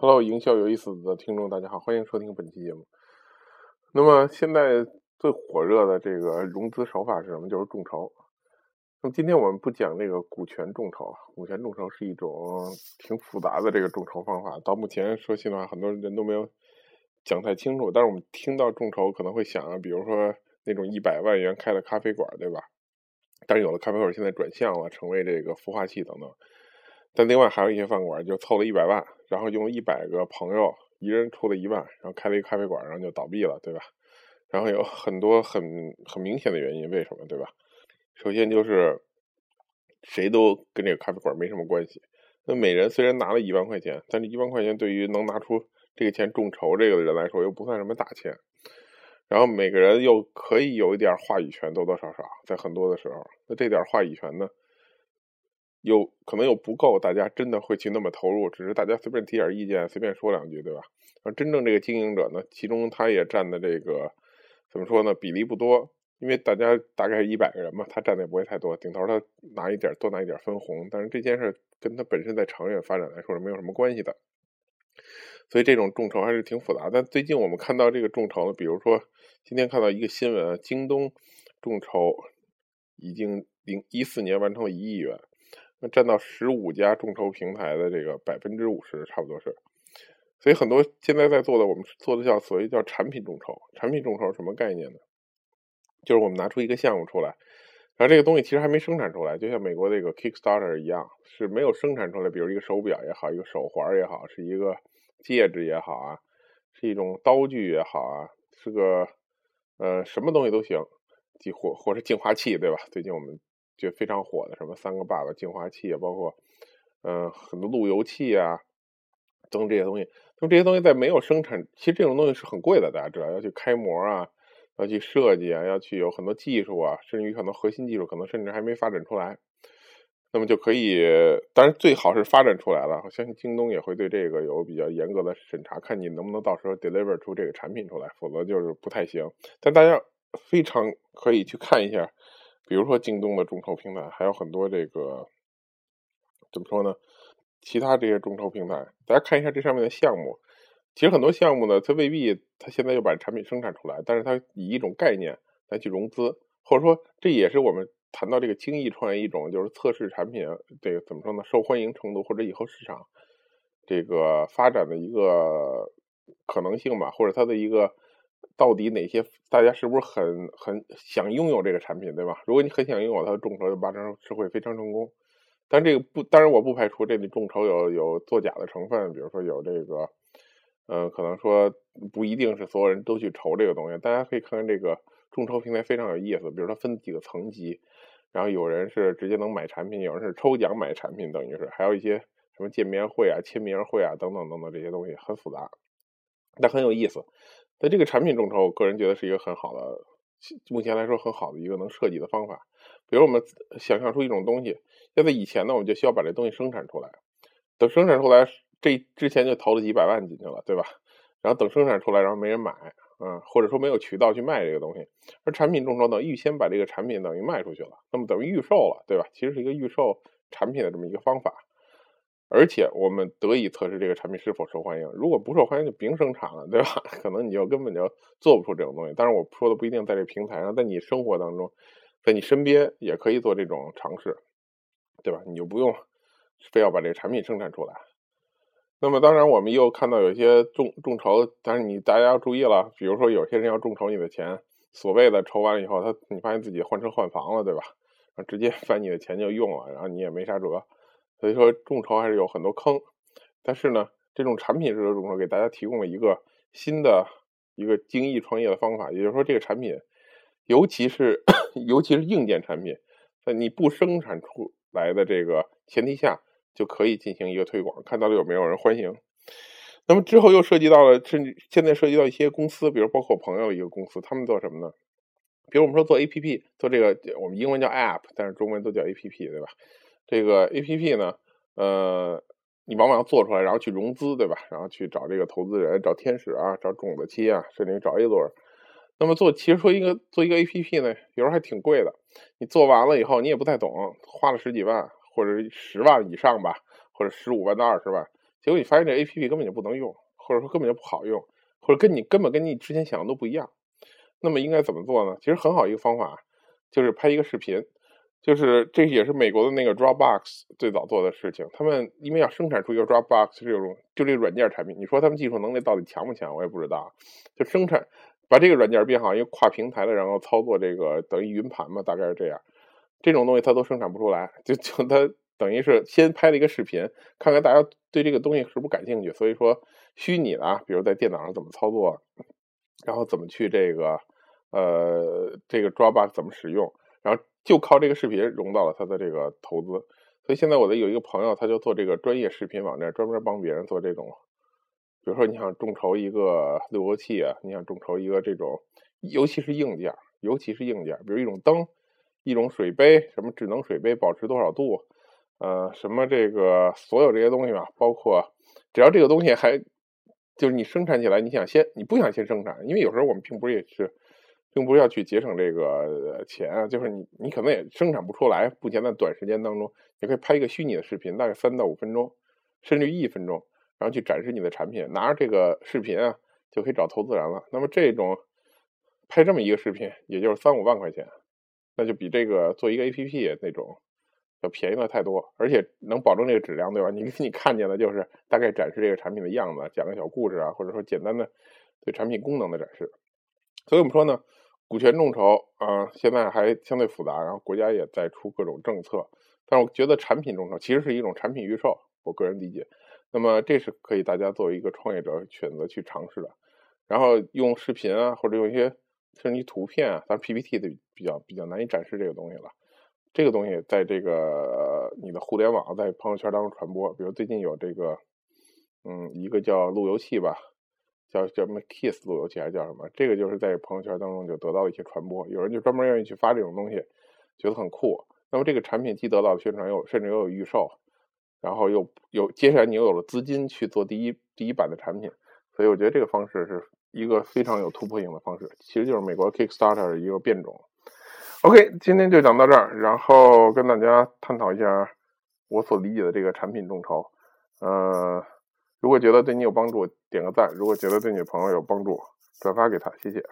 Hello，营销有意思的听众，大家好，欢迎收听本期节目。那么现在最火热的这个融资手法是什么？就是众筹。那么今天我们不讲这个股权众筹，股权众筹是一种挺复杂的这个众筹方法。到目前说心里话，很多人都没有讲太清楚。但是我们听到众筹可能会想，比如说那种一百万元开的咖啡馆，对吧？但是有的咖啡馆现在转向了，成为这个孵化器等等。但另外还有一些饭馆，就凑了一百万，然后用一百个朋友，一人出了一万，然后开了一个咖啡馆，然后就倒闭了，对吧？然后有很多很很明显的原因，为什么，对吧？首先就是谁都跟这个咖啡馆没什么关系。那每人虽然拿了一万块钱，但是一万块钱对于能拿出这个钱众筹这个的人来说，又不算什么大钱。然后每个人又可以有一点话语权，多多少少，在很多的时候，那这点话语权呢？有可能又不够，大家真的会去那么投入，只是大家随便提点意见，随便说两句，对吧？而真正这个经营者呢，其中他也占的这个怎么说呢？比例不多，因为大家大概一百个人嘛，他占的也不会太多，顶头他拿一点多拿一点分红，但是这件事跟他本身在长远发展来说是没有什么关系的。所以这种众筹还是挺复杂。但最近我们看到这个众筹呢，比如说今天看到一个新闻，京东众筹已经零一四年完成了一亿元。那占到十五家众筹平台的这个百分之五十，差不多是。所以很多现在在做的，我们做的叫所谓叫产品众筹。产品众筹什么概念呢？就是我们拿出一个项目出来，然后这个东西其实还没生产出来，就像美国这个 Kickstarter 一样，是没有生产出来。比如一个手表也好，一个手环也好，是一个戒指也好啊，是一种刀具也好啊，是个呃什么东西都行，即或或是净化器，对吧？最近我们。就非常火的什么三个爸爸净化器啊，包括嗯很多路由器啊等这些东西，那么这些东西在没有生产，其实这种东西是很贵的，大家知道要去开模啊，要去设计啊，要去有很多技术啊，甚至于很多核心技术可能甚至还没发展出来，那么就可以，当然最好是发展出来了，我相信京东也会对这个有比较严格的审查，看你能不能到时候 deliver 出这个产品出来，否则就是不太行。但大家非常可以去看一下。比如说京东的众筹平台，还有很多这个怎么说呢？其他这些众筹平台，大家看一下这上面的项目。其实很多项目呢，它未必它现在就把产品生产出来，但是它以一种概念来去融资，或者说这也是我们谈到这个精益创业一种就是测试产品这个怎么说呢？受欢迎程度或者以后市场这个发展的一个可能性吧，或者它的一个。到底哪些大家是不是很很想拥有这个产品，对吧？如果你很想拥有它的众筹，就八成是会非常成功。但这个不，当然我不排除这里众筹有有作假的成分，比如说有这个，嗯，可能说不一定是所有人都去筹这个东西。大家可以看看这个众筹平台非常有意思，比如它分几个层级，然后有人是直接能买产品，有人是抽奖买产品，等于是还有一些什么见面会啊、签名会啊等等等等这些东西很复杂，但很有意思。在这个产品众筹，我个人觉得是一个很好的，目前来说很好的一个能设计的方法。比如我们想象出一种东西，要在以前呢，我们就需要把这东西生产出来。等生产出来，这之前就投了几百万进去了，对吧？然后等生产出来，然后没人买，嗯，或者说没有渠道去卖这个东西。而产品众筹呢，预先把这个产品等于卖出去了，那么等于预售了，对吧？其实是一个预售产品的这么一个方法。而且我们得以测试这个产品是否受欢迎。如果不受欢迎，就别生产了，对吧？可能你就根本就做不出这种东西。当然，我说的不一定在这平台上，在你生活当中，在你身边也可以做这种尝试，对吧？你就不用非要把这个产品生产出来。那么，当然我们又看到有些众众筹，但是你大家要注意了，比如说有些人要众筹你的钱，所谓的筹完了以后，他你发现自己换车换房了，对吧？直接把你的钱就用了，然后你也没啥辙。所以说众筹还是有很多坑，但是呢，这种产品式的众筹给大家提供了一个新的一个精益创业的方法，也就是说，这个产品，尤其是 尤其是硬件产品，在你不生产出来的这个前提下，就可以进行一个推广，看到底有没有人欢迎。那么之后又涉及到了，甚至现在涉及到一些公司，比如包括我朋友一个公司，他们做什么呢？比如我们说做 APP，做这个我们英文叫 App，但是中文都叫 APP，对吧？这个 A P P 呢，呃，你往往要做出来，然后去融资，对吧？然后去找这个投资人，找天使啊，找种子期啊，甚至于找 A 轮。那么做，其实说一个做一个 A P P 呢，有时候还挺贵的。你做完了以后，你也不太懂，花了十几万或者十万以上吧，或者十五万到二十万，结果你发现这 A P P 根本就不能用，或者说根本就不好用，或者跟你根本跟你之前想的都不一样。那么应该怎么做呢？其实很好一个方法，就是拍一个视频。就是这也是美国的那个 Dropbox 最早做的事情。他们因为要生产出一个 Dropbox 这种就这个软件产品，你说他们技术能力到底强不强？我也不知道。就生产把这个软件变好，因为跨平台的，然后操作这个等于云盘嘛，大概是这样。这种东西它都生产不出来，就就它等于是先拍了一个视频，看看大家对这个东西是不是感兴趣。所以说虚拟的，啊，比如在电脑上怎么操作，然后怎么去这个呃这个 Dropbox 怎么使用，然后就靠这个视频融到了他的这个投资。所以现在我的有一个朋友，他就做这个专业视频网站，专门帮别人做这种，比如说你想众筹一个路由器啊，你想众筹一个这种，尤其是硬件，尤其是硬件，比如一种灯。一种水杯，什么智能水杯保持多少度？呃，什么这个所有这些东西吧，包括只要这个东西还就是你生产起来，你想先你不想先生产，因为有时候我们并不是也是，并不是要去节省这个钱啊，就是你你可能也生产不出来，目前在短时间当中，你可以拍一个虚拟的视频，大概三到五分钟，甚至一分钟，然后去展示你的产品，拿着这个视频啊，就可以找投资人了。那么这种拍这么一个视频，也就是三五万块钱。那就比这个做一个 A P P 那种要便宜了太多，而且能保证这个质量，对吧？你你看见的就是大概展示这个产品的样子，讲个小故事啊，或者说简单的对产品功能的展示。所以我们说呢，股权众筹啊，现在还相对复杂，然后国家也在出各种政策。但是我觉得产品众筹其实是一种产品预售，我个人理解。那么这是可以大家作为一个创业者选择去尝试的，然后用视频啊，或者用一些。甚至图片啊，但 PPT 的比较比较难以展示这个东西了。这个东西在这个你的互联网在朋友圈当中传播，比如最近有这个，嗯，一个叫路由器吧，叫叫什么 Kiss 路由器还是叫什么？这个就是在朋友圈当中就得到了一些传播，有人就专门愿意去发这种东西，觉得很酷。那么这个产品既得到了宣传，又甚至又有预售，然后又有接下来你又有了资金去做第一第一版的产品，所以我觉得这个方式是。一个非常有突破性的方式，其实就是美国 Kickstarter 的一个变种。OK，今天就讲到这儿，然后跟大家探讨一下我所理解的这个产品众筹。呃，如果觉得对你有帮助，点个赞；如果觉得对你的朋友有帮助，转发给他，谢谢。